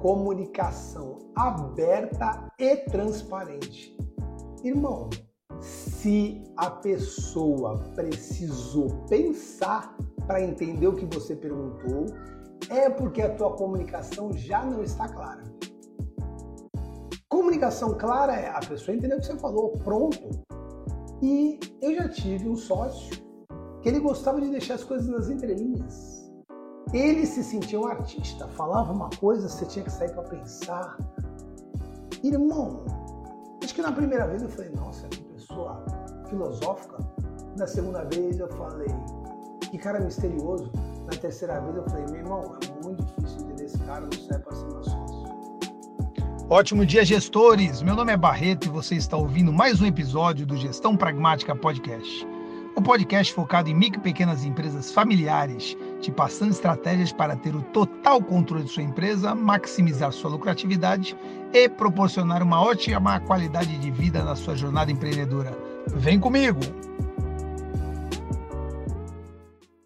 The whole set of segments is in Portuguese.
comunicação aberta e transparente. Irmão, se a pessoa precisou pensar para entender o que você perguntou, é porque a tua comunicação já não está clara. Comunicação clara é a pessoa entendeu o que você falou, pronto. E eu já tive um sócio que ele gostava de deixar as coisas nas entrelinhas. Ele se sentia um artista, falava uma coisa, você tinha que sair para pensar. Irmão, acho que na primeira vez eu falei, nossa, que pessoa filosófica. Na segunda vez eu falei, que cara misterioso. Na terceira vez eu falei, meu irmão, é muito difícil entender esse cara, não serve para ser meu. Ótimo dia, gestores! Meu nome é Barreto e você está ouvindo mais um episódio do Gestão Pragmática Podcast. O um podcast focado em micro e pequenas empresas familiares, te passando estratégias para ter o total controle de sua empresa, maximizar sua lucratividade e proporcionar uma ótima qualidade de vida na sua jornada empreendedora. Vem comigo!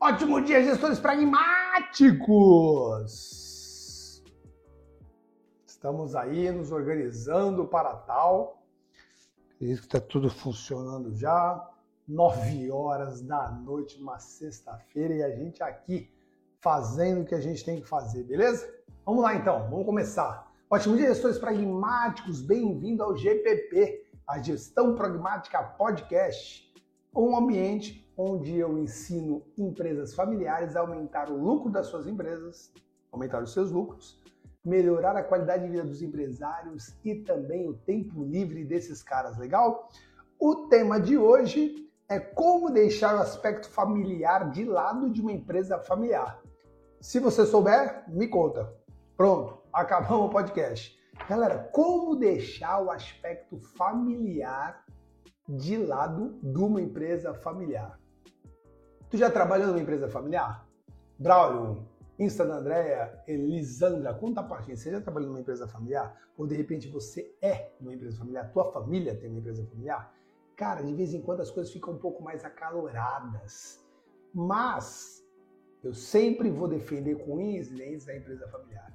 Ótimo dia, gestores pragmáticos! Estamos aí nos organizando para tal. Isso que está tudo funcionando já. Nove horas da noite, uma sexta-feira, e a gente aqui fazendo o que a gente tem que fazer, beleza? Vamos lá então, vamos começar. Ótimo dia, gestores pragmáticos, bem-vindo ao GPP, a Gestão Pragmática Podcast, um ambiente onde eu ensino empresas familiares a aumentar o lucro das suas empresas, aumentar os seus lucros, melhorar a qualidade de vida dos empresários e também o tempo livre desses caras, legal? O tema de hoje é como deixar o aspecto familiar de lado de uma empresa familiar. Se você souber, me conta. Pronto, acabamos o podcast. Galera, como deixar o aspecto familiar de lado de uma empresa familiar? Tu já trabalhou numa empresa familiar? Braulio, Insta da Andrea, Elisandra, conta pra gente. Você já trabalhou numa empresa familiar? Ou de repente você é uma empresa familiar? Tua família tem uma empresa familiar? Cara, de vez em quando as coisas ficam um pouco mais acaloradas. Mas eu sempre vou defender com unhas e dentes a empresa familiar.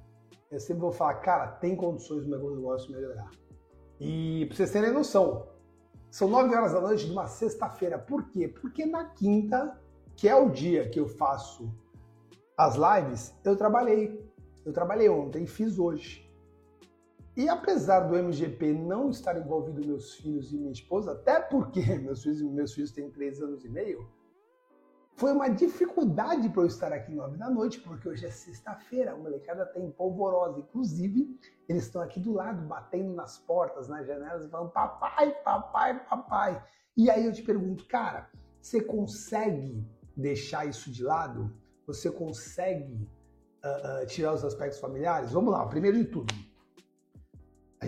Eu sempre vou falar, cara, tem condições do meu negócio melhorar. E pra vocês terem noção, são 9 horas da noite de uma sexta-feira. Por quê? Porque na quinta que é o dia que eu faço as lives, eu trabalhei. Eu trabalhei ontem fiz hoje. E apesar do MGP não estar envolvido meus filhos e minha esposa, até porque meus filhos, meus filhos têm três anos e meio, foi uma dificuldade para eu estar aqui nove da noite, porque hoje é sexta-feira, a molecada está em polvorosa. Inclusive, eles estão aqui do lado, batendo nas portas, nas janelas, e falando papai, papai, papai. E aí eu te pergunto, cara, você consegue deixar isso de lado, você consegue uh, uh, tirar os aspectos familiares? Vamos lá, primeiro de tudo.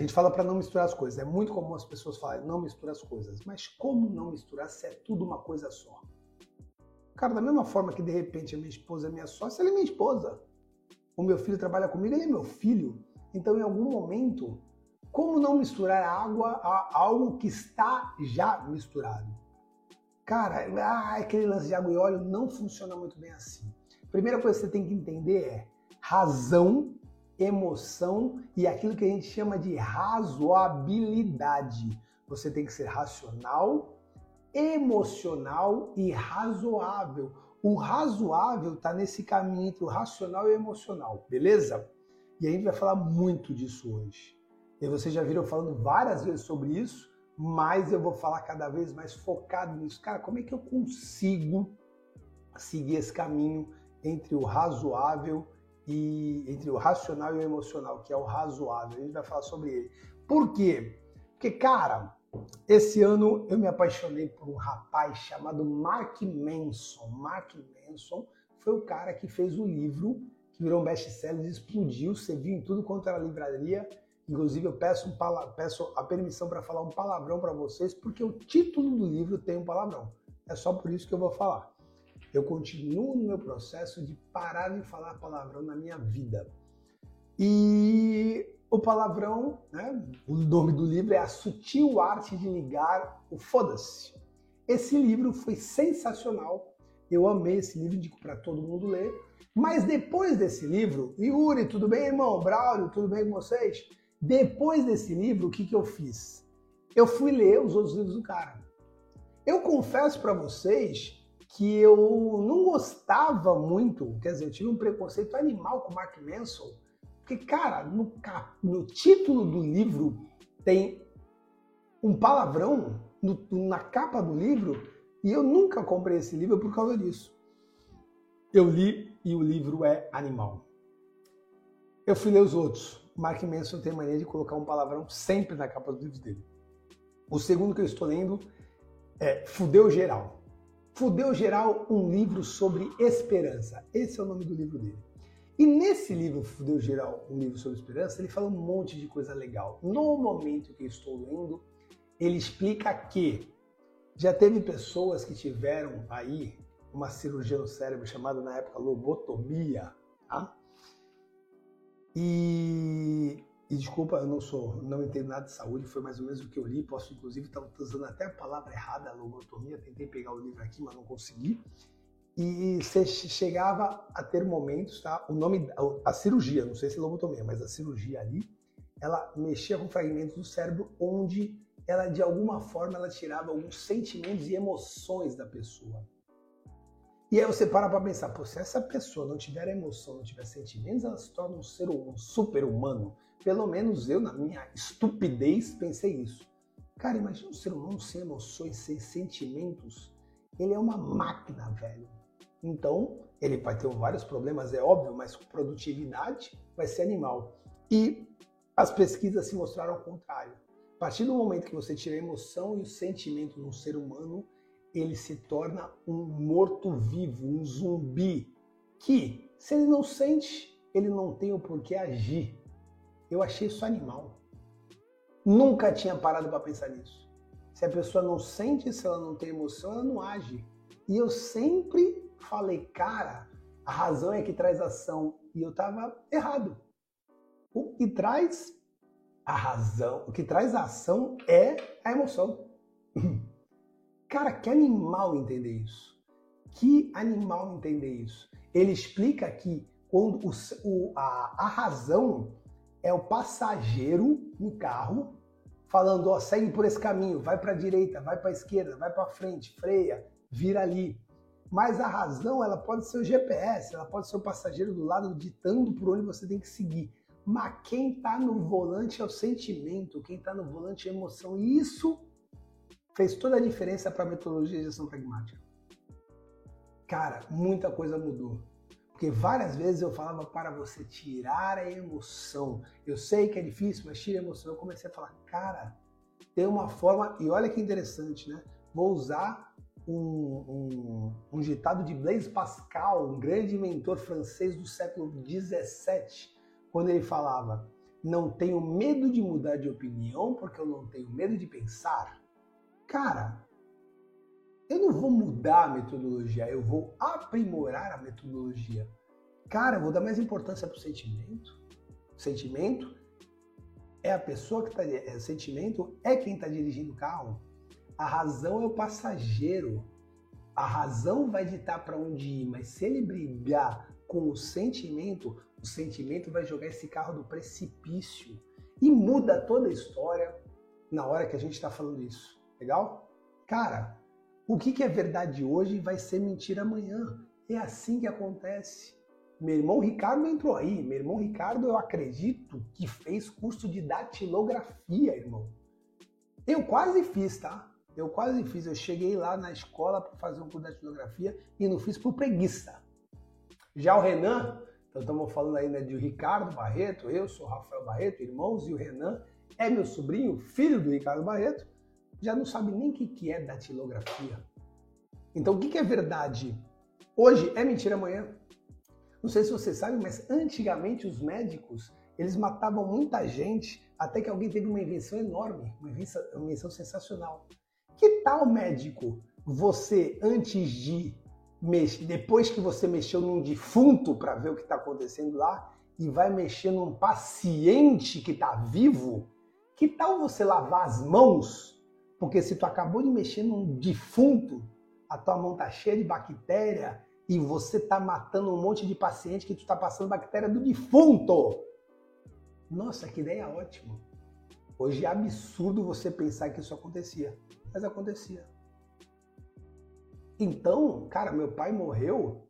Gente fala para não misturar as coisas. É muito comum as pessoas falarem não mistura as coisas. Mas como não misturar se é tudo uma coisa só? Cara, da mesma forma que de repente a minha esposa é minha sócia, ela é minha esposa. O meu filho trabalha comigo, ele é meu filho. Então, em algum momento, como não misturar água a algo que está já misturado? Cara, ah, aquele lance de água e óleo não funciona muito bem assim. Primeira coisa que você tem que entender é razão, emoção e aquilo que a gente chama de razoabilidade. Você tem que ser racional, emocional e razoável. O razoável está nesse caminho entre o racional e o emocional, beleza? E a gente vai falar muito disso hoje. E vocês já viram falando várias vezes sobre isso, mas eu vou falar cada vez mais focado nisso. Cara, como é que eu consigo seguir esse caminho entre o razoável e entre o racional e o emocional, que é o razoável? A gente vai falar sobre ele. Por quê? Porque, cara, esse ano eu me apaixonei por um rapaz chamado Mark Manson. Mark Manson foi o cara que fez o livro que virou um best-seller, explodiu, você viu em tudo quanto era livraria Inclusive, eu peço, um peço a permissão para falar um palavrão para vocês, porque o título do livro tem um palavrão. É só por isso que eu vou falar. Eu continuo no meu processo de parar de falar palavrão na minha vida. E o palavrão, né, o nome do livro é A Sutil Arte de Ligar o Foda-se. Esse livro foi sensacional. Eu amei esse livro, indico para todo mundo ler. Mas depois desse livro, Yuri, tudo bem, irmão? Braulio, tudo bem com vocês? Depois desse livro, o que, que eu fiz? Eu fui ler os outros livros do cara. Eu confesso para vocês que eu não gostava muito, quer dizer, eu tive um preconceito animal com Mark Manson, porque, cara, no, no título do livro tem um palavrão no, na capa do livro e eu nunca comprei esse livro por causa disso. Eu li e o livro é animal. Eu fui ler os outros. Mark Manson tem mania de colocar um palavrão sempre na capa dos livros dele. O segundo que eu estou lendo é Fudeu Geral. Fudeu Geral, um livro sobre esperança. Esse é o nome do livro dele. E nesse livro, Fudeu Geral, um livro sobre esperança, ele fala um monte de coisa legal. No momento que eu estou lendo, ele explica que já teve pessoas que tiveram aí uma cirurgia no cérebro chamada na época lobotomia, tá? E, e, desculpa, eu não sou, não entendo nada de saúde, foi mais ou menos o que eu li, posso inclusive estar usando até a palavra errada, lobotomia, tentei pegar o livro aqui, mas não consegui. E você chegava a ter momentos, tá? O nome, a cirurgia, não sei se é lobotomia, mas a cirurgia ali, ela mexia com fragmentos do cérebro onde ela de alguma forma ela tirava alguns sentimentos e emoções da pessoa. E aí você para para pensar, se essa pessoa não tiver emoção, não tiver sentimentos, ela se torna um ser um super humano. Pelo menos eu, na minha estupidez, pensei isso. Cara, imagina um ser humano sem emoções, sem sentimentos. Ele é uma máquina, velho. Então, ele vai ter vários problemas, é óbvio, mas produtividade vai ser animal. E as pesquisas se mostraram ao contrário. A partir do momento que você tira a emoção e o sentimento no ser humano, ele se torna um morto-vivo, um zumbi, que, se ele não sente, ele não tem o porquê agir. Eu achei isso animal. Nunca tinha parado para pensar nisso. Se a pessoa não sente, se ela não tem emoção, ela não age. E eu sempre falei, cara, a razão é que traz ação. E eu estava errado. O que traz a razão, o que traz a ação é a emoção. Cara, que animal entender isso. Que animal entender isso. Ele explica que quando o, o, a, a razão é o passageiro no carro falando, ó, segue por esse caminho, vai para a direita, vai para a esquerda, vai para frente, freia, vira ali. Mas a razão, ela pode ser o GPS, ela pode ser o passageiro do lado ditando por onde você tem que seguir. Mas quem está no volante é o sentimento, quem está no volante é a emoção. E isso fez toda a diferença para a metodologia de gestão pragmática. Cara, muita coisa mudou. Porque várias vezes eu falava para você tirar a emoção. Eu sei que é difícil, mas tira a emoção. Eu comecei a falar, cara, tem uma forma, e olha que interessante, né? Vou usar um, um, um ditado de Blaise Pascal, um grande mentor francês do século XVII, quando ele falava: Não tenho medo de mudar de opinião porque eu não tenho medo de pensar. Cara, eu não vou mudar a metodologia, eu vou aprimorar a metodologia. Cara, eu vou dar mais importância para o sentimento. O sentimento é a pessoa que está. É, sentimento é quem está dirigindo o carro. A razão é o passageiro. A razão vai ditar para onde ir, mas se ele brigar com o sentimento, o sentimento vai jogar esse carro do precipício e muda toda a história na hora que a gente está falando isso. Legal? Cara, o que, é verdade hoje vai ser mentira amanhã. É assim que acontece. Meu irmão Ricardo entrou aí. Meu irmão Ricardo, eu acredito que fez curso de datilografia, irmão. Eu quase fiz, tá? Eu quase fiz. Eu cheguei lá na escola para fazer um curso de datilografia e não fiz por preguiça. Já o Renan, então estamos falando aí né, de Ricardo Barreto, eu sou Rafael Barreto, irmãos, e o Renan é meu sobrinho, filho do Ricardo Barreto já não sabe nem o que é datilografia. Então, o que é verdade? Hoje é mentira amanhã. Não sei se você sabe, mas antigamente os médicos eles matavam muita gente até que alguém teve uma invenção enorme, uma invenção, uma invenção sensacional. Que tal médico? Você antes de mexer, depois que você mexeu num defunto para ver o que está acontecendo lá e vai mexer num paciente que está vivo, que tal você lavar as mãos porque se tu acabou de mexer num defunto, a tua mão tá cheia de bactéria e você tá matando um monte de paciente que tu tá passando bactéria do defunto. Nossa, que ideia ótima. Hoje é absurdo você pensar que isso acontecia, mas acontecia. Então, cara, meu pai morreu.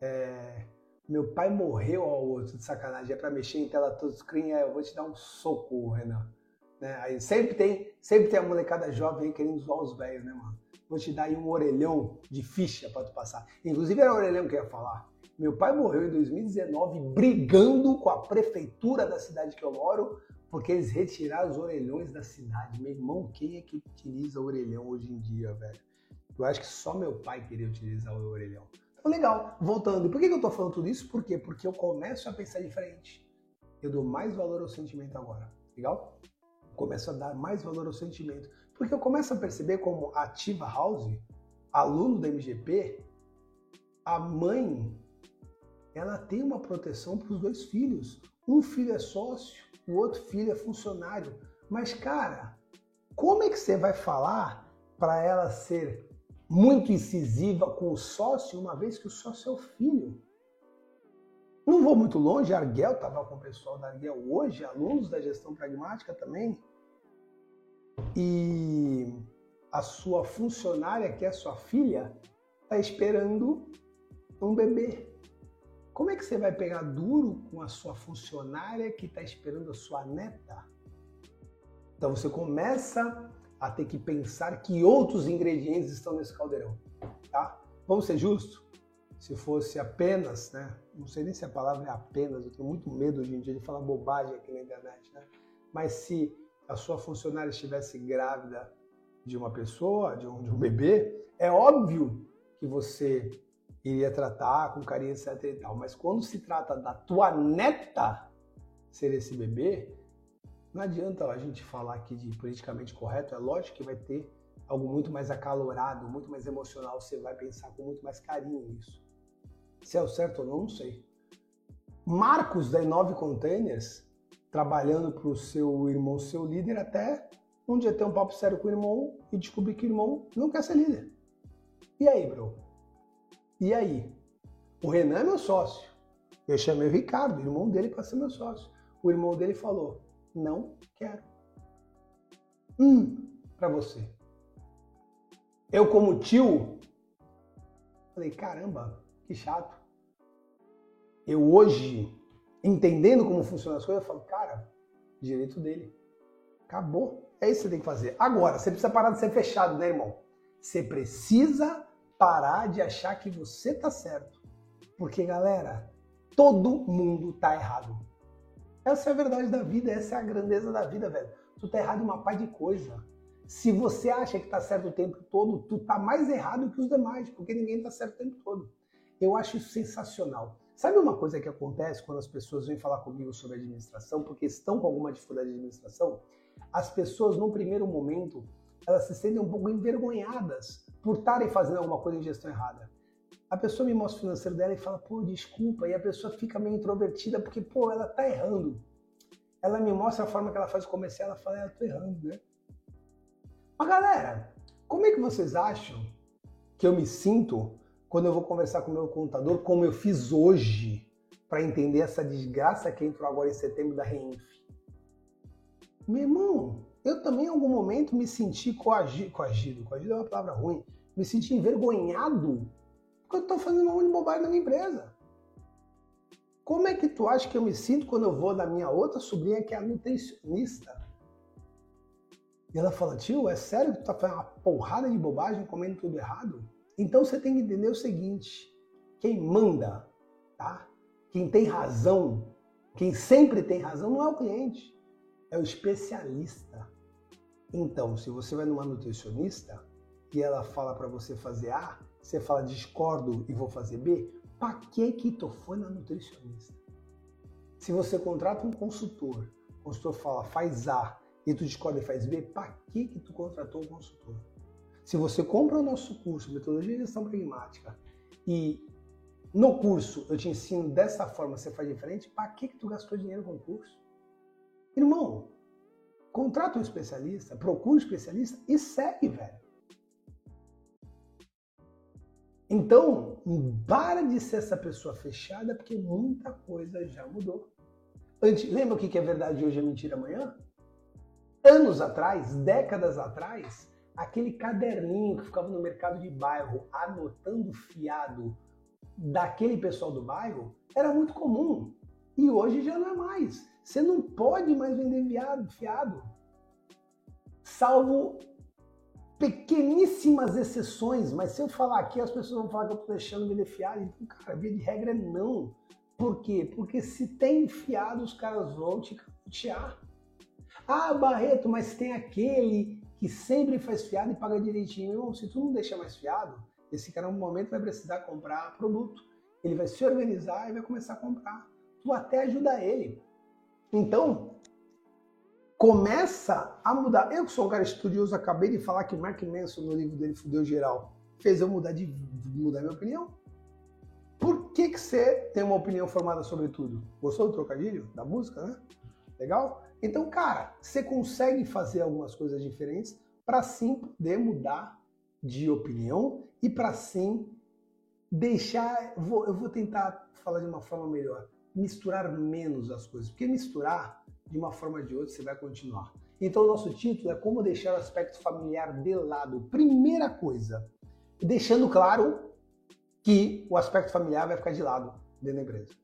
É... Meu pai morreu ao outro de sacanagem. É pra mexer em tela touchscreen, é, eu vou te dar um soco, Renan. Né? Aí sempre tem, sempre tem a molecada jovem querendo zoar os velhos, né, mano? Vou te dar aí um orelhão de ficha para tu passar. Inclusive era o orelhão que eu ia falar. Meu pai morreu em 2019 brigando com a prefeitura da cidade que eu moro, porque eles retiraram os orelhões da cidade. Meu irmão, quem é que utiliza orelhão hoje em dia, velho? Eu acho que só meu pai queria utilizar o orelhão. Então, legal. Voltando. Por que eu tô falando tudo isso? Por quê? Porque eu começo a pensar diferente. Eu dou mais valor ao sentimento agora. Legal? Começo a dar mais valor ao sentimento. Porque eu começo a perceber como Ativa House, aluno da MGP, a mãe, ela tem uma proteção para os dois filhos. Um filho é sócio, o outro filho é funcionário. Mas, cara, como é que você vai falar para ela ser muito incisiva com o sócio, uma vez que o sócio é o filho? Não vou muito longe, a Arguel estava com o pessoal da Arguel hoje, alunos da gestão pragmática também. E a sua funcionária, que é sua filha, está esperando um bebê. Como é que você vai pegar duro com a sua funcionária que está esperando a sua neta? Então você começa a ter que pensar que outros ingredientes estão nesse caldeirão, tá? Vamos ser justos? Se fosse apenas, né? Não sei nem se a palavra é apenas, eu tenho muito medo hoje em dia de falar bobagem aqui na internet, né? Mas se a sua funcionária estivesse grávida de uma pessoa, de um, de um bebê, é óbvio que você iria tratar com carinho, etc e tal. Mas quando se trata da tua neta ser esse bebê, não adianta a gente falar aqui de politicamente correto, é lógico que vai ter algo muito mais acalorado, muito mais emocional, você vai pensar com muito mais carinho nisso. Se é o certo ou não, não sei. Marcos da Inove Containers trabalhando para o seu irmão seu líder até um dia ter um papo sério com o irmão e descobrir que o irmão não quer ser líder. E aí, bro? E aí? O Renan é meu sócio. Eu chamei o Ricardo, irmão dele, para ser meu sócio. O irmão dele falou: Não quero. Hum, para você. Eu, como tio, falei: Caramba, que chato. Eu hoje entendendo como funcionam as coisas, eu falo, cara, direito dele. Acabou. É isso que você tem que fazer. Agora, você precisa parar de ser fechado, né, irmão? Você precisa parar de achar que você tá certo. Porque, galera, todo mundo tá errado. Essa é a verdade da vida, essa é a grandeza da vida, velho. Tu tá errado em uma par de coisa. Se você acha que tá certo o tempo todo, tu tá mais errado que os demais, porque ninguém tá certo o tempo todo. Eu acho isso sensacional. Sabe uma coisa que acontece quando as pessoas vêm falar comigo sobre administração, porque estão com alguma dificuldade de administração? As pessoas, num primeiro momento, elas se sentem um pouco envergonhadas por estarem fazendo alguma coisa em gestão errada. A pessoa me mostra o financeiro dela e fala, pô, desculpa, e a pessoa fica meio introvertida porque, pô, ela tá errando. Ela me mostra a forma que ela faz o comercial, ela fala, é, eu tô errando, né? Mas galera, como é que vocês acham que eu me sinto quando eu vou conversar com o meu contador, como eu fiz hoje, para entender essa desgraça que entrou agora em setembro da Reinf. Meu irmão, eu também em algum momento me senti coagido, coagido, coagido é uma palavra ruim, me senti envergonhado porque eu estou fazendo um de bobagem na minha empresa. Como é que tu acha que eu me sinto quando eu vou na minha outra sobrinha que é a nutricionista? E ela fala, tio, é sério que tu tá fazendo uma porrada de bobagem, comendo tudo errado? Então você tem que entender o seguinte: quem manda, tá? Quem tem razão, quem sempre tem razão não é o cliente, é o especialista. Então, se você vai numa nutricionista e ela fala para você fazer A, você fala discordo e vou fazer B, para que que tu foi na nutricionista? Se você contrata um consultor, o consultor fala faz A e tu discorda e faz B, para que que tu contratou um consultor? Se você compra o nosso curso, Metodologia de Gestão Pragmática, e no curso eu te ensino dessa forma, você faz diferente, para que, que tu gastou dinheiro com o curso? Irmão, contrata um especialista, procura um especialista e segue, velho. Então, para de ser essa pessoa fechada, porque muita coisa já mudou. Antes, lembra o que é verdade hoje é mentira amanhã? Anos atrás, décadas atrás, aquele caderninho que ficava no mercado de bairro anotando fiado daquele pessoal do bairro era muito comum. E hoje já não é mais. Você não pode mais vender fiado. Salvo pequeníssimas exceções, mas se eu falar aqui, as pessoas vão falar que eu estou deixando vender fiado. Então, cara, via de regra é não. Por quê? Porque se tem fiado, os caras vão te caputear. Ah, Barreto, mas tem aquele que sempre faz fiado e paga direitinho. Se tu não deixa mais fiado, esse cara, no momento, vai precisar comprar produto. Ele vai se organizar e vai começar a comprar. Tu até ajuda ele. Então, começa a mudar. Eu que sou um cara estudioso, acabei de falar que Mark Manson, no livro dele, Fudeu Geral, fez eu mudar, de, mudar minha opinião. Por que, que você tem uma opinião formada sobre tudo? Gostou do trocadilho? Da música, né? Legal? Então, cara, você consegue fazer algumas coisas diferentes para sim poder mudar de opinião e para sim deixar. Vou, eu vou tentar falar de uma forma melhor. Misturar menos as coisas. Porque misturar de uma forma ou de outra você vai continuar. Então, o nosso título é Como Deixar o Aspecto Familiar de Lado. Primeira coisa, deixando claro que o aspecto familiar vai ficar de lado dentro da empresa.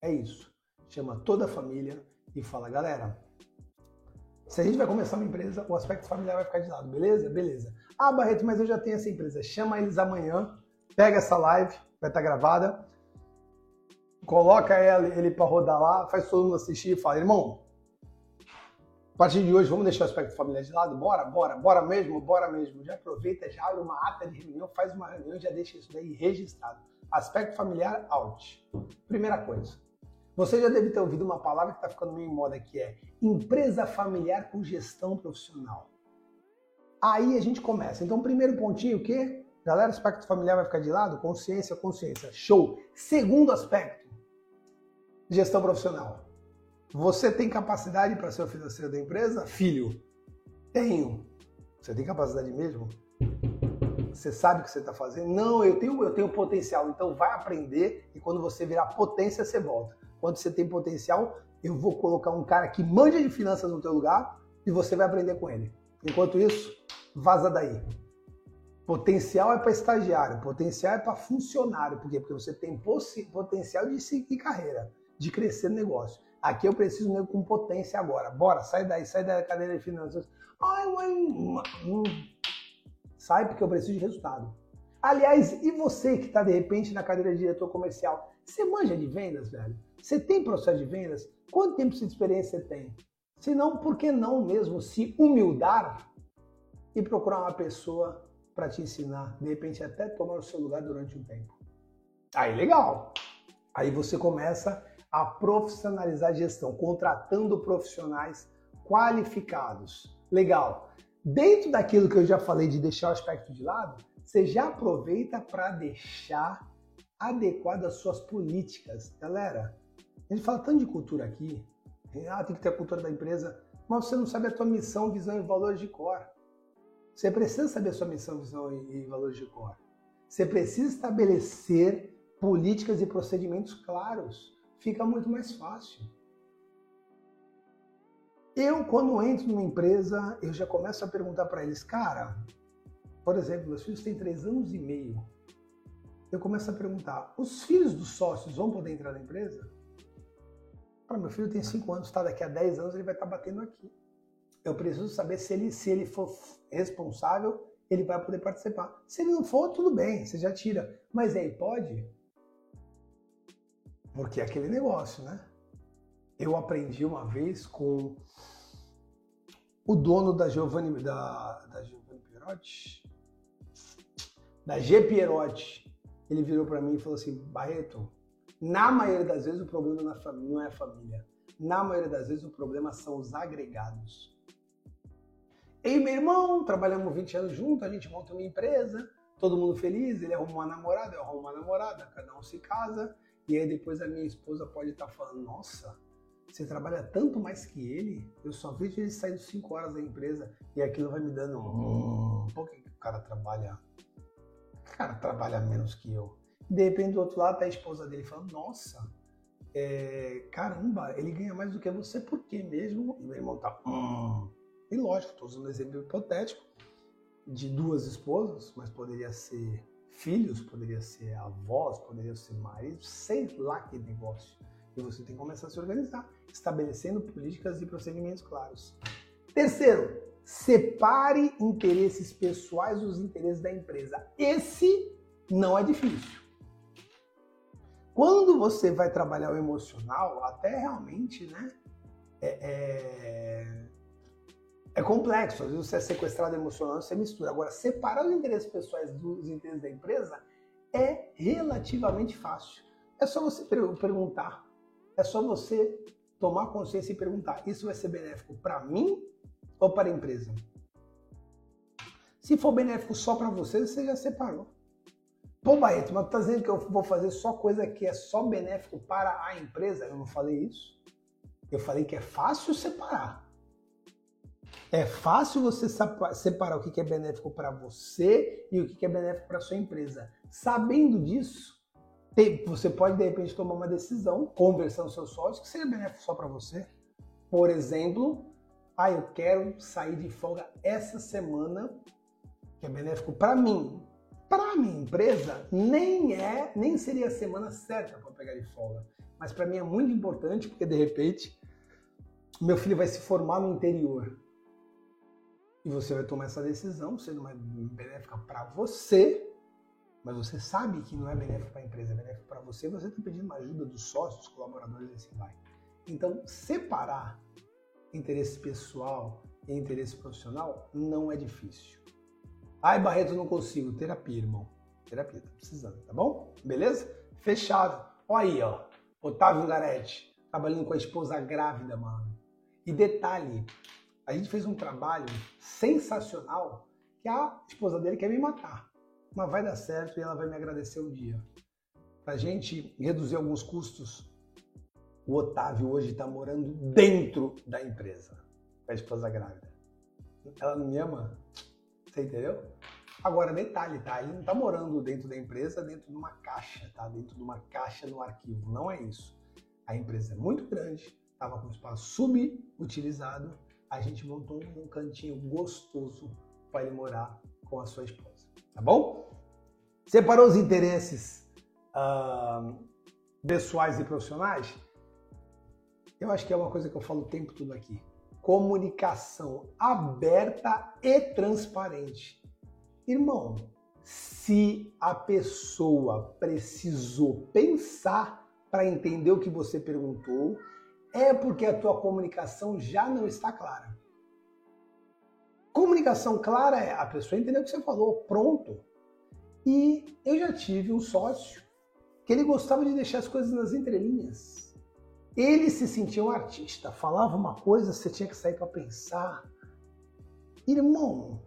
É isso. Chama toda a família e fala, galera, se a gente vai começar uma empresa, o aspecto familiar vai ficar de lado, beleza? Beleza. Ah, Barreto, mas eu já tenho essa empresa. Chama eles amanhã, pega essa live, vai estar gravada, coloca ele, ele para rodar lá, faz todo mundo assistir e fala, irmão, a partir de hoje vamos deixar o aspecto familiar de lado? Bora, bora, bora mesmo, bora mesmo. Já aproveita, já abre uma ata de reunião, faz uma reunião, já deixa isso daí registrado. Aspecto familiar, out. Primeira coisa. Você já deve ter ouvido uma palavra que está ficando meio em moda que é empresa familiar com gestão profissional. Aí a gente começa. Então, primeiro pontinho, o quê? Galera, aspecto familiar vai ficar de lado? Consciência, consciência. Show. Segundo aspecto, gestão profissional. Você tem capacidade para ser o financeiro da empresa? Filho, tenho. Você tem capacidade mesmo? Você sabe o que você está fazendo? Não, eu tenho, eu tenho potencial. Então vai aprender e quando você virar potência, você volta quando você tem potencial, eu vou colocar um cara que manja de finanças no teu lugar e você vai aprender com ele. Enquanto isso, vaza daí. Potencial é para estagiário, potencial é para funcionário. Por quê? Porque você tem potencial de seguir carreira, de crescer no negócio. Aqui eu preciso mesmo com potência agora. Bora, sai daí, sai da cadeira de finanças. Ai, mãe, hum. sai porque eu preciso de resultado. Aliás, e você que está de repente na cadeira de diretor comercial? Você manja de vendas, velho? Você tem processo de vendas? Quanto tempo de experiência você tem? Se não, por que não mesmo se humildar e procurar uma pessoa para te ensinar, de repente até tomar o seu lugar durante um tempo? Aí legal. Aí você começa a profissionalizar a gestão, contratando profissionais qualificados. Legal. Dentro daquilo que eu já falei de deixar o aspecto de lado, você já aproveita para deixar adequado às suas políticas. Galera, a gente fala tanto de cultura aqui, ah, tem que ter a cultura da empresa, mas você não sabe a tua missão, visão e valores de cor. Você precisa saber a sua missão, visão e valores de cor. Você precisa estabelecer políticas e procedimentos claros. Fica muito mais fácil. Eu, quando entro numa empresa, eu já começo a perguntar para eles, cara, por exemplo, meus filhos têm três anos e meio. Eu começo a perguntar, os filhos dos sócios vão poder entrar na empresa? Meu filho tem 5 anos, tá? Daqui a 10 anos ele vai estar tá batendo aqui. Eu preciso saber se ele, se ele for responsável, ele vai poder participar. Se ele não for, tudo bem, você já tira. Mas aí pode? Porque é aquele negócio, né? Eu aprendi uma vez com o dono da Giovanni, da, da Giovanni Pierotti, da G Pierotti. Ele virou para mim e falou assim: Barreto, na maioria das vezes o problema não é a família. Na maioria das vezes o problema são os agregados. Eu e meu irmão trabalhamos 20 anos juntos, a gente monta uma empresa, todo mundo feliz, ele arruma uma namorada, eu arrumo uma namorada, cada um se casa, e aí depois a minha esposa pode estar falando, nossa, você trabalha tanto mais que ele, eu só vejo ele saindo 5 horas da empresa e aquilo vai me dando, hum, por que o cara trabalha cara trabalha menos que eu. De repente, do outro lado, tá a esposa dele falando, nossa, é, caramba, ele ganha mais do que você, por quê mesmo? E o irmão tá, hum. E lógico, estou usando um exemplo hipotético de duas esposas, mas poderia ser filhos, poderia ser avós, poderia ser maridos, sei lá que negócio. E você tem que começar a se organizar, estabelecendo políticas e procedimentos claros. Terceiro, separe interesses pessoais dos interesses da empresa. Esse não é difícil. Quando você vai trabalhar o emocional, até realmente, né? É, é, é complexo. Às vezes você é sequestrado emocional, você mistura. Agora, separar os interesses pessoais dos interesses da empresa é relativamente fácil. É só você perguntar. É só você tomar consciência e perguntar: isso vai ser benéfico para mim ou para a empresa? Se for benéfico só para você, você já separou. Pô, Barreto, mas tá dizendo que eu vou fazer só coisa que é só benéfico para a empresa? Eu não falei isso. Eu falei que é fácil separar. É fácil você separar o que é benéfico para você e o que é benéfico para sua empresa. Sabendo disso, você pode de repente tomar uma decisão, conversando com seus sócios, que seja benéfico só para você. Por exemplo, ah, eu quero sair de folga essa semana, que é benéfico para mim, para minha empresa, nem é, nem seria a semana certa para pegar de folga. Mas para mim é muito importante porque de repente meu filho vai se formar no interior. E você vai tomar essa decisão, sendo mais benéfica para você, mas você sabe que não é benéfico para a empresa, é benéfico para você, você está pedindo uma ajuda dos sócios, colaboradores e assim vai. Então, separar interesse pessoal e interesse profissional não é difícil. Ai, Barreto, não consigo. Terapia, irmão. Terapia, tá precisando, tá bom? Beleza? Fechado. Olha aí, ó. Otávio Garetti, trabalhando com a esposa grávida, mano. E detalhe, a gente fez um trabalho sensacional que a esposa dele quer me matar. Mas vai dar certo e ela vai me agradecer um dia. Pra gente reduzir alguns custos, o Otávio hoje está morando dentro da empresa, com a esposa grávida. Ela não me ama? Você entendeu? Agora, detalhe, tá? Ele não está morando dentro da empresa, dentro de uma caixa, tá? Dentro de uma caixa no arquivo. Não é isso. A empresa é muito grande, estava com espaço subutilizado. A gente montou um cantinho gostoso para ele morar com a sua esposa. Tá bom? Separou os interesses uh, pessoais e profissionais? Eu acho que é uma coisa que eu falo o tempo todo aqui comunicação aberta e transparente. Irmão, se a pessoa precisou pensar para entender o que você perguntou, é porque a tua comunicação já não está clara. Comunicação clara é a pessoa entendeu o que você falou, pronto. E eu já tive um sócio que ele gostava de deixar as coisas nas entrelinhas. Ele se sentia um artista, falava uma coisa, você tinha que sair para pensar. Irmão,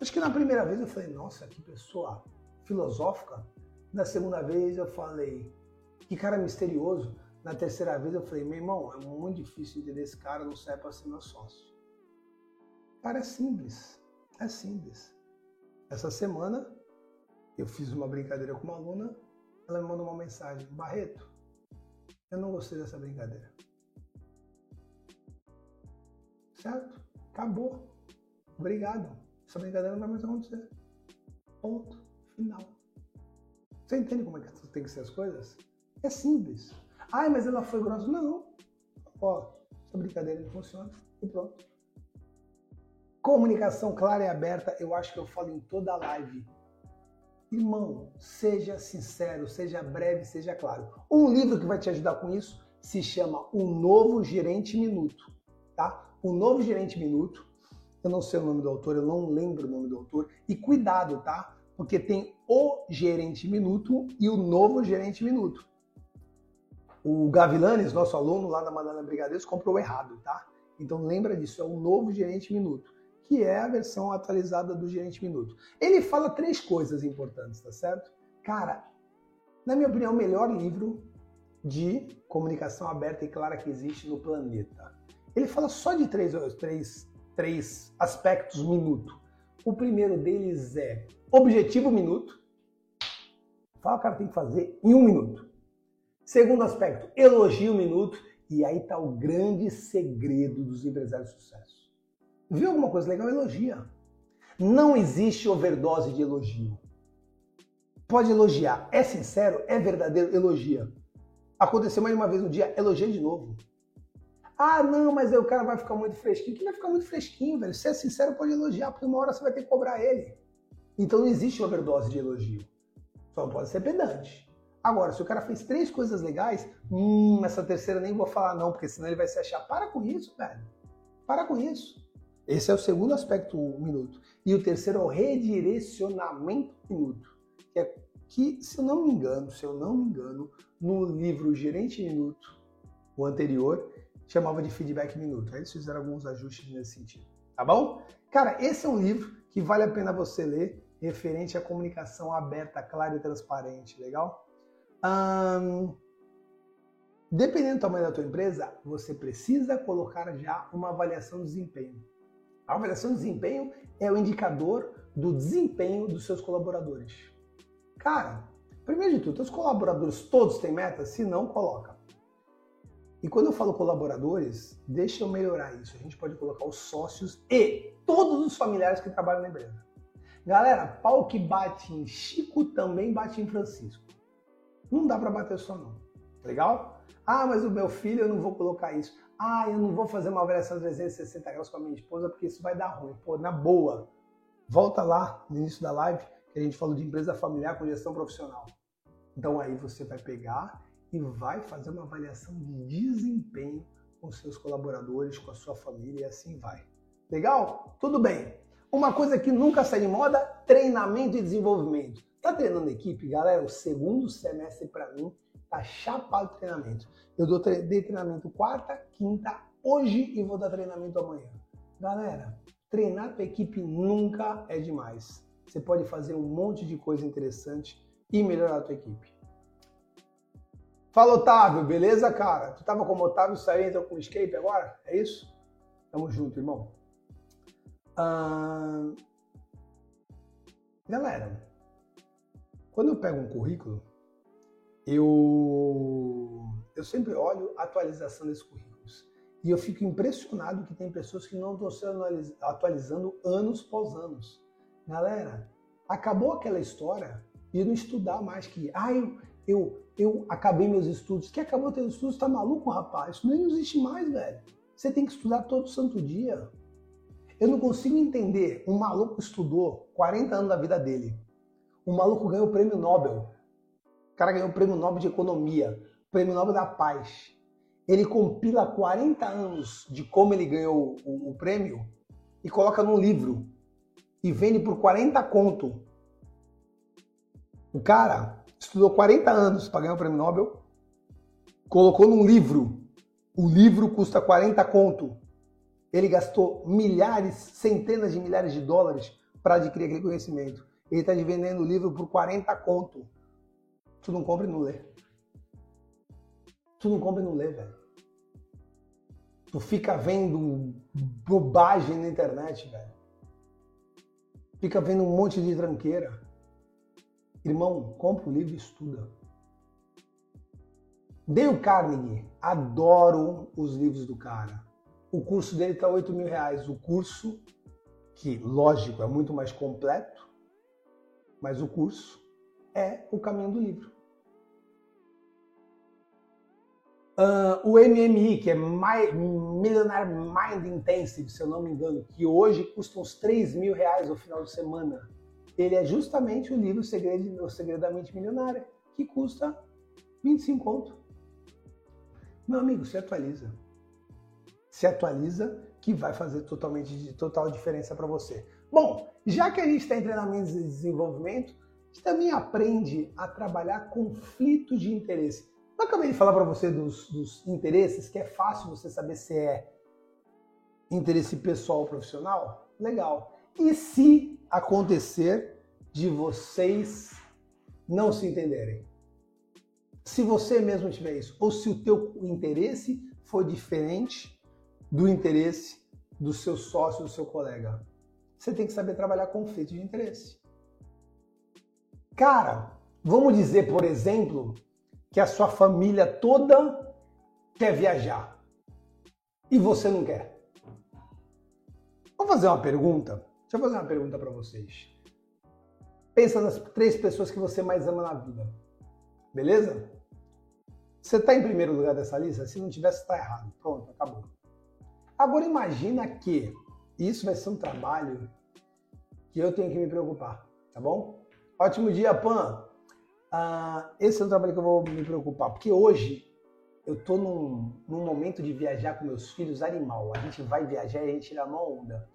acho que na primeira vez eu falei, nossa, que pessoa filosófica. Na segunda vez eu falei, que cara misterioso. Na terceira vez eu falei, meu irmão, é muito difícil entender esse cara, não serve para ser meu sócio. Cara, é simples, é simples. Essa semana eu fiz uma brincadeira com uma aluna, ela me mandou uma mensagem, Barreto, eu não gostei dessa brincadeira. Certo? Acabou. Obrigado. Essa brincadeira não vai mais acontecer. Ponto. Final. Você entende como é que tem que ser as coisas? É simples. Ai, mas ela foi grossa. Não. Ó, essa brincadeira não funciona. E pronto. Comunicação clara e aberta, eu acho que eu falo em toda a live Irmão, seja sincero, seja breve, seja claro. Um livro que vai te ajudar com isso se chama O Novo Gerente Minuto, tá? O Novo Gerente Minuto. Eu não sei o nome do autor, eu não lembro o nome do autor. E cuidado, tá? Porque tem o Gerente Minuto e o Novo Gerente Minuto. O Gavilanes, nosso aluno lá da Madalena Brigadeiros, comprou errado, tá? Então lembra disso, é o Novo Gerente Minuto que é a versão atualizada do Gerente Minuto. Ele fala três coisas importantes, tá certo? Cara, na minha opinião, o melhor livro de comunicação aberta e clara que existe no planeta. Ele fala só de três, três, três aspectos minuto. O primeiro deles é objetivo minuto, Fala o cara tem que fazer em um minuto. Segundo aspecto, elogie um minuto. E aí está o grande segredo dos empresários de sucesso. Viu alguma coisa legal? Elogia. Não existe overdose de elogio. Pode elogiar. É sincero, é verdadeiro, elogia. Aconteceu mais uma vez no dia, elogia de novo. Ah, não, mas aí o cara vai ficar muito fresquinho. Que vai ficar muito fresquinho, velho? Se é sincero, pode elogiar, porque uma hora você vai ter que cobrar ele. Então não existe overdose de elogio. Só não pode ser pedante. Agora, se o cara fez três coisas legais, hum, essa terceira nem vou falar não, porque senão ele vai se achar. Para com isso, velho. Para com isso. Esse é o segundo aspecto minuto. E o terceiro é o redirecionamento minuto. Que é que, se eu não me engano, se eu não me engano, no livro Gerente Minuto, o anterior, chamava de feedback minuto. Aí eles fizeram alguns ajustes nesse sentido. Tá bom? Cara, esse é um livro que vale a pena você ler, referente à comunicação aberta, clara e transparente. Legal? Dependendo do tamanho da tua empresa, você precisa colocar já uma avaliação de desempenho. A avaliação de desempenho é o indicador do desempenho dos seus colaboradores. Cara, primeiro de tudo, os colaboradores todos têm metas? Se não, coloca. E quando eu falo colaboradores, deixa eu melhorar isso. A gente pode colocar os sócios e todos os familiares que trabalham na empresa. Galera, pau que bate em Chico também bate em Francisco. Não dá para bater só não. Legal? Ah, mas o meu filho eu não vou colocar isso. Ah, eu não vou fazer uma avaliação 360 graus com a minha esposa porque isso vai dar ruim. Pô, na boa. Volta lá no início da live que a gente falou de empresa familiar com gestão profissional. Então aí você vai pegar e vai fazer uma avaliação de desempenho com seus colaboradores, com a sua família e assim vai. Legal? Tudo bem. Uma coisa que nunca sai de moda, treinamento e desenvolvimento. Tá treinando equipe, galera? O segundo semestre para mim tá chapado de treinamento. Eu dou tre dei treinamento quarta, quinta, hoje e vou dar treinamento amanhã. Galera, treinar tua equipe nunca é demais. Você pode fazer um monte de coisa interessante e melhorar a tua equipe. Fala, Otávio, beleza, cara? Tu tava como Otávio, saiu e entrou com o escape agora? É isso? Tamo junto, irmão. Galera, quando eu pego um currículo, eu, eu sempre olho a atualização desses currículos. E eu fico impressionado que tem pessoas que não estão sendo atualizando anos pós anos. Galera, acabou aquela história de não estudar mais que, ah, eu, eu, eu acabei meus estudos. Que acabou teus estudos, tá maluco, rapaz? Isso nem existe mais, velho. Você tem que estudar todo santo dia. Eu não consigo entender. Um maluco estudou 40 anos da vida dele. Um maluco ganhou o prêmio Nobel cara ganhou o prêmio Nobel de Economia, prêmio Nobel da Paz. Ele compila 40 anos de como ele ganhou o, o prêmio e coloca num livro e vende por 40 conto. O cara estudou 40 anos para ganhar o prêmio Nobel, colocou num livro. O livro custa 40 conto. Ele gastou milhares, centenas de milhares de dólares para adquirir aquele conhecimento. Ele está vendendo o livro por 40 conto. Tu não compra e não lê. Tu não compra e não lê, velho. Tu fica vendo bobagem na internet, velho. Fica vendo um monte de tranqueira. Irmão, compra o livro e estuda. Dale Carnegie, adoro os livros do cara. O curso dele está 8 mil reais. O curso, que lógico é muito mais completo, mas o curso é o caminho do livro. Uh, o MMI, que é My, Millionaire Mind Intensive, se eu não me engano, que hoje custa uns 3 mil reais no final de semana. Ele é justamente o livro Segredo, o Segredo da Mente Milionária, que custa 25 conto. Meu amigo, se atualiza. Se atualiza que vai fazer totalmente total diferença para você. Bom, já que a gente está em treinamento de desenvolvimento, gente também aprende a trabalhar conflitos de interesse. Eu acabei de falar para você dos, dos, interesses, que é fácil você saber se é interesse pessoal ou profissional. Legal. E se acontecer de vocês não se entenderem? Se você mesmo tiver isso, ou se o teu interesse for diferente do interesse do seu sócio, do seu colega, você tem que saber trabalhar conflito de interesse. Cara, Vamos dizer, por exemplo, que a sua família toda quer viajar e você não quer. Vou fazer uma pergunta. Deixa eu fazer uma pergunta para vocês. Pensa nas três pessoas que você mais ama na vida. Beleza? Você está em primeiro lugar dessa lista? Se não tivesse, está errado. Pronto, acabou. Agora imagina que isso vai ser um trabalho que eu tenho que me preocupar, tá bom? Ótimo dia, Pan! Ah, esse é um trabalho que eu vou me preocupar, porque hoje eu tô num, num momento de viajar com meus filhos animal. A gente vai viajar e a gente tira uma onda.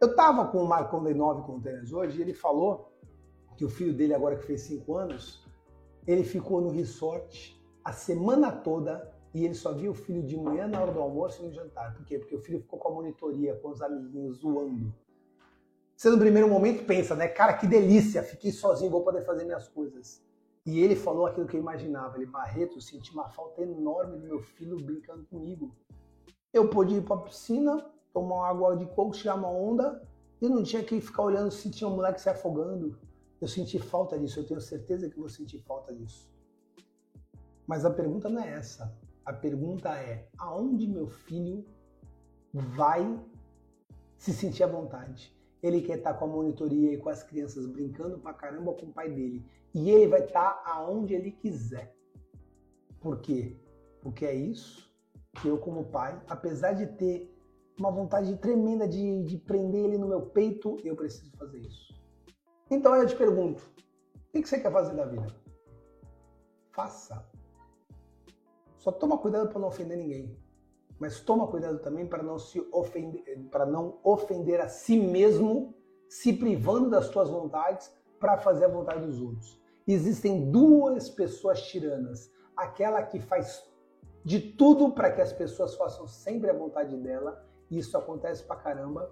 Eu tava com o Marcão de 9 Containers hoje e ele falou que o filho dele, agora que fez 5 anos, ele ficou no resort a semana toda e ele só via o filho de manhã na hora do almoço e no jantar. Por quê? Porque o filho ficou com a monitoria, com os amiguinhos, zoando. Você no primeiro momento pensa, né? Cara, que delícia, fiquei sozinho, vou poder fazer minhas coisas. E ele falou aquilo que eu imaginava. Ele, Barreto, senti uma falta enorme do meu filho brincando comigo. Eu pude ir para a piscina, tomar uma água de coco, tirar uma onda, e não tinha que ficar olhando se tinha um moleque se afogando. Eu senti falta disso, eu tenho certeza que vou sentir falta disso. Mas a pergunta não é essa. A pergunta é: aonde meu filho vai se sentir à vontade? Ele quer estar com a monitoria e com as crianças brincando pra caramba com o pai dele. E ele vai estar aonde ele quiser. Por quê? Porque é isso que eu, como pai, apesar de ter uma vontade tremenda de, de prender ele no meu peito, eu preciso fazer isso. Então eu te pergunto: o que você quer fazer da vida? Faça. Só toma cuidado para não ofender ninguém. Mas toma cuidado também para não se ofender, para não ofender a si mesmo, se privando das tuas vontades para fazer a vontade dos outros. Existem duas pessoas tiranas, aquela que faz de tudo para que as pessoas façam sempre a vontade dela, e isso acontece pra caramba.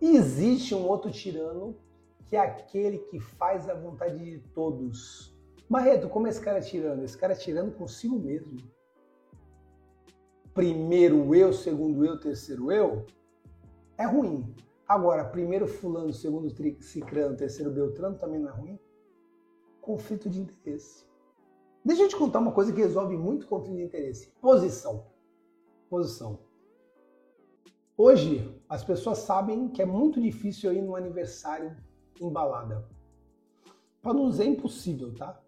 E existe um outro tirano, que é aquele que faz a vontade de todos. Barreto, como esse cara é tirano? Esse cara é tirano consigo mesmo primeiro eu, segundo eu, terceiro eu, é ruim. Agora, primeiro fulano, segundo cicrano, terceiro beltrano também não é ruim? Conflito de interesse. Deixa eu te contar uma coisa que resolve muito conflito de interesse. Posição. Posição. Hoje, as pessoas sabem que é muito difícil ir no aniversário embalada. Para não dizer impossível, tá?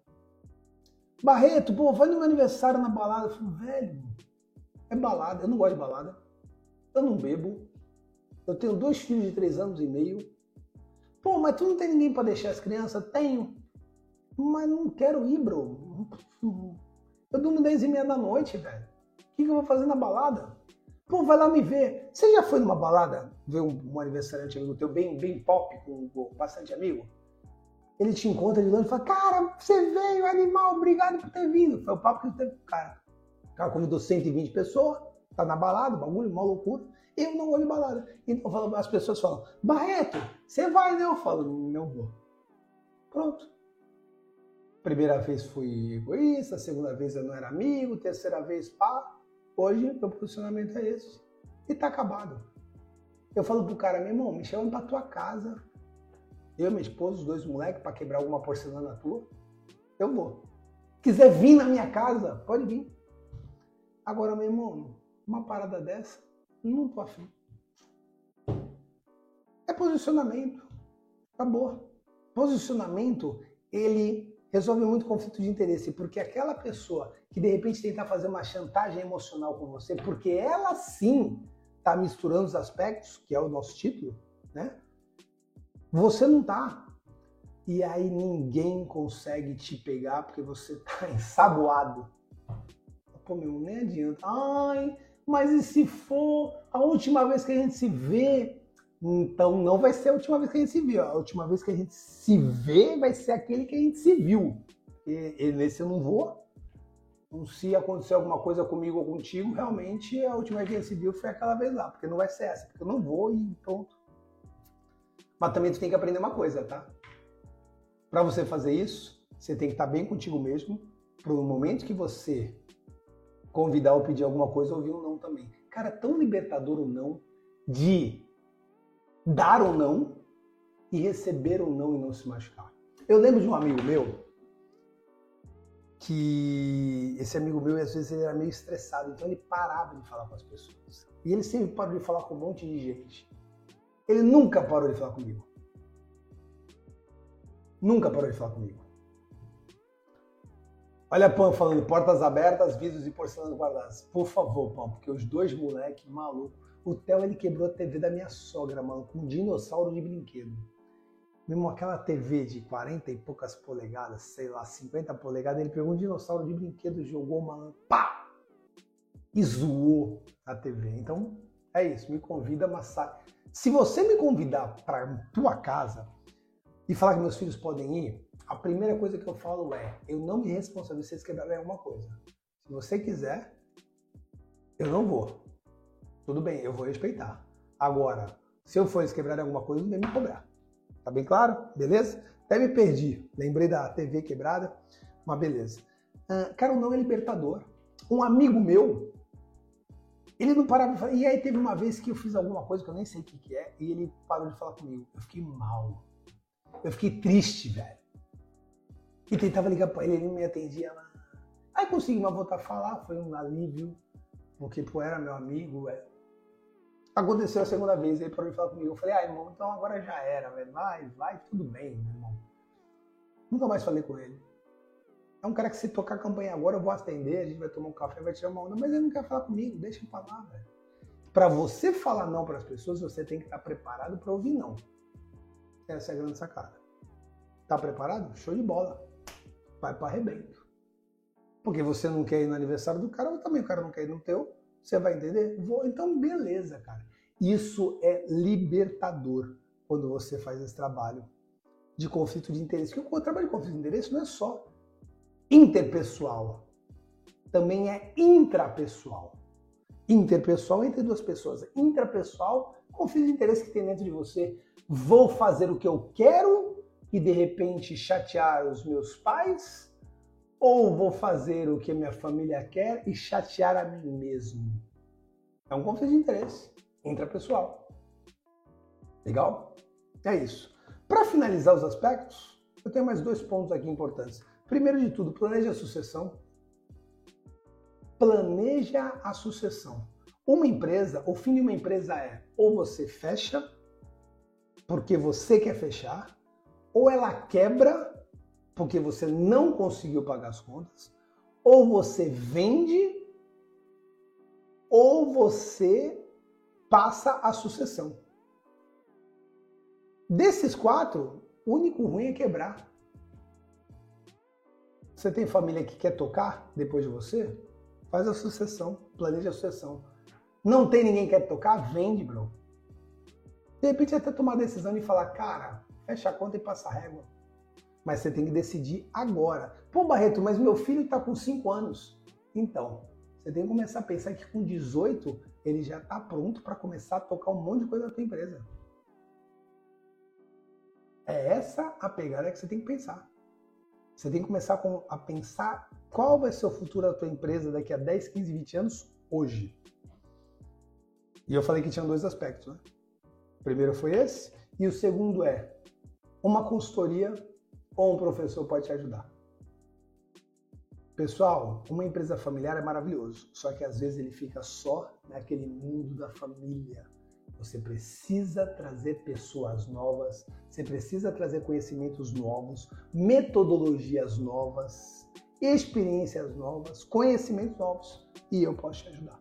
Barreto, pô, vai no meu aniversário na balada. Eu falo, velho, é balada. Eu não gosto de balada. Eu não bebo. Eu tenho dois filhos de três anos e meio. Pô, mas tu não tem ninguém para deixar as crianças? Tenho. Mas não quero ir, bro. Eu durmo dez e meia da noite, velho. O que, que eu vou fazer na balada? Pô, vai lá me ver. Você já foi numa balada ver um, um aniversariante amigo teu, bem, bem pop, com, com bastante amigo? Ele te encontra de longe e fala: Cara, você veio, animal, obrigado por ter vindo. Foi o papo que ele teve com o cara. O cara convidou 120 pessoas, tá na balada, bagulho, uma loucura. Eu não vou de balada. Então falo, as pessoas falam, Barreto, você vai, né? Eu falo, não vou. Pronto. Primeira vez fui egoísta, segunda vez eu não era amigo, terceira vez pá. Hoje meu posicionamento é esse. E tá acabado. Eu falo pro cara, meu irmão, me chama pra tua casa. Eu, minha esposa, os dois moleques, para quebrar alguma porcelana tua. Eu vou. Quiser vir na minha casa, pode vir. Agora, meu irmão, uma parada dessa, não tô afim. É posicionamento. Acabou. Posicionamento, ele resolve muito conflito de interesse, porque aquela pessoa que de repente tentar fazer uma chantagem emocional com você, porque ela sim está misturando os aspectos, que é o nosso título, né? Você não tá. E aí ninguém consegue te pegar porque você tá ensaboado pô, meu, nem adianta. Ai, mas e se for a última vez que a gente se vê? Então não vai ser a última vez que a gente se viu. A última vez que a gente se vê vai ser aquele que a gente se viu. E, e nesse eu não vou. Então, se acontecer alguma coisa comigo ou contigo, realmente a última vez que a gente se viu foi aquela vez lá. Porque não vai ser essa. Porque eu não vou e pronto. Mas também tu tem que aprender uma coisa, tá? Para você fazer isso, você tem que estar bem contigo mesmo. Para o momento que você convidar ou pedir alguma coisa, ouvir um não também. Cara, é tão libertador o não de dar ou não e receber ou não e não se machucar. Eu lembro de um amigo meu que esse amigo meu, às vezes, ele era meio estressado, então ele parava de falar com as pessoas. E ele sempre parou de falar com um monte de gente. Ele nunca parou de falar comigo. Nunca parou de falar comigo. Olha Pão falando, portas abertas, vidros e porcelana guardadas. Por favor, Pão, porque os dois moleques malucos. O Theo, ele quebrou a TV da minha sogra, mano, com um dinossauro de brinquedo. Mesmo aquela TV de 40 e poucas polegadas, sei lá, 50 polegadas, ele pegou um dinossauro de brinquedo, jogou uma pá! E zoou a TV. Então, é isso, me convida a massagem. Se você me convidar para tua casa e falar que meus filhos podem ir, a primeira coisa que eu falo é: eu não me responsabilizo se eles quebrarem alguma coisa. Se você quiser, eu não vou. Tudo bem, eu vou respeitar. Agora, se eu for eles alguma coisa, não vem me cobrar. Tá bem claro? Beleza? Até me perdi. Lembrei da TV quebrada, mas beleza. Uh, cara, o não é libertador. Um amigo meu, ele não parava de falar. E aí teve uma vez que eu fiz alguma coisa que eu nem sei o que, que é, e ele parou de falar comigo. Eu fiquei mal. Eu fiquei triste, velho. E tentava ligar para ele, ele não me atendia. Lá. Aí consegui voltar a falar, foi um alívio, porque pô, era meu amigo, velho. Aconteceu a segunda vez, ele parou de falar comigo. Eu falei, ah, irmão, então agora já era, velho. Vai, vai, tudo bem, meu irmão. Nunca mais falei com ele. É um cara que se tocar a campanha agora, eu vou atender, a gente vai tomar um café, vai tirar uma onda, mas ele não quer falar comigo, deixa eu falar, velho. Para você falar não para as pessoas, você tem que estar preparado para ouvir não. Essa é a grande sacada. Tá preparado? Show de bola. Vai para arrebento. Porque você não quer ir no aniversário do cara, também o cara não quer ir no teu, você vai entender? Vou, então, beleza, cara. Isso é libertador quando você faz esse trabalho de conflito de interesse. Porque o trabalho de conflito de interesse não é só interpessoal, também é intrapessoal. Interpessoal entre duas pessoas. Intrapessoal, conflito de interesse que tem dentro de você. Vou fazer o que eu quero e de repente chatear os meus pais ou vou fazer o que minha família quer e chatear a mim mesmo? É um conflito de interesse intrapessoal. Legal? É isso. Para finalizar os aspectos, eu tenho mais dois pontos aqui importantes. Primeiro de tudo, planeja a sucessão. Planeja a sucessão. Uma empresa, o fim de uma empresa é ou você fecha porque você quer fechar, ou ela quebra porque você não conseguiu pagar as contas, ou você vende, ou você passa a sucessão. Desses quatro, o único ruim é quebrar. Você tem família que quer tocar depois de você? Faz a sucessão, planeja a sucessão. Não tem ninguém que quer tocar? Vende, bro. De repente até tomar a decisão de falar, cara, fecha a conta e passa a régua. Mas você tem que decidir agora. Pô, Barreto, mas meu filho está com 5 anos. Então, você tem que começar a pensar que com 18 ele já está pronto para começar a tocar um monte de coisa na tua empresa. É essa a pegada que você tem que pensar. Você tem que começar a pensar qual vai ser o futuro da tua empresa daqui a 10, 15, 20 anos hoje. E eu falei que tinha dois aspectos, né? O primeiro foi esse, e o segundo é uma consultoria ou um professor pode te ajudar. Pessoal, uma empresa familiar é maravilhoso, só que às vezes ele fica só naquele mundo da família. Você precisa trazer pessoas novas, você precisa trazer conhecimentos novos, metodologias novas, experiências novas, conhecimentos novos e eu posso te ajudar.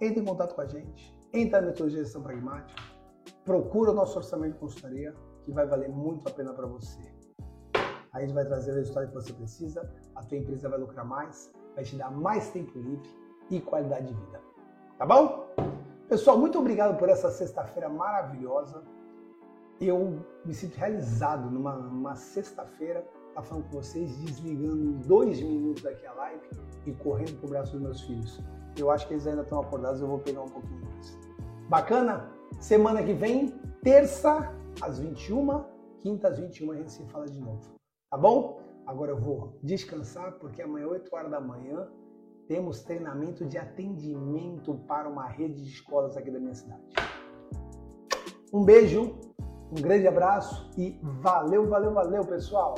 Entre em contato com a gente, entra na metodologia de gestão pragmática, procura o nosso orçamento de consultoria, que vai valer muito a pena para você. A gente vai trazer o resultado que você precisa, a tua empresa vai lucrar mais, vai te dar mais tempo livre e qualidade de vida. Tá bom? Pessoal, muito obrigado por essa sexta-feira maravilhosa. Eu me sinto realizado numa, numa sexta-feira tá falando com vocês, desligando em dois minutos daqui a live e correndo pro braço dos meus filhos. Eu acho que eles ainda estão acordados, eu vou pegar um pouquinho mais. Bacana? Semana que vem, terça, às 21, quinta às 21 a gente se fala de novo. Tá bom? Agora eu vou descansar porque amanhã, 8 horas da manhã, temos treinamento de atendimento para uma rede de escolas aqui da minha cidade. Um beijo, um grande abraço e valeu, valeu, valeu, pessoal!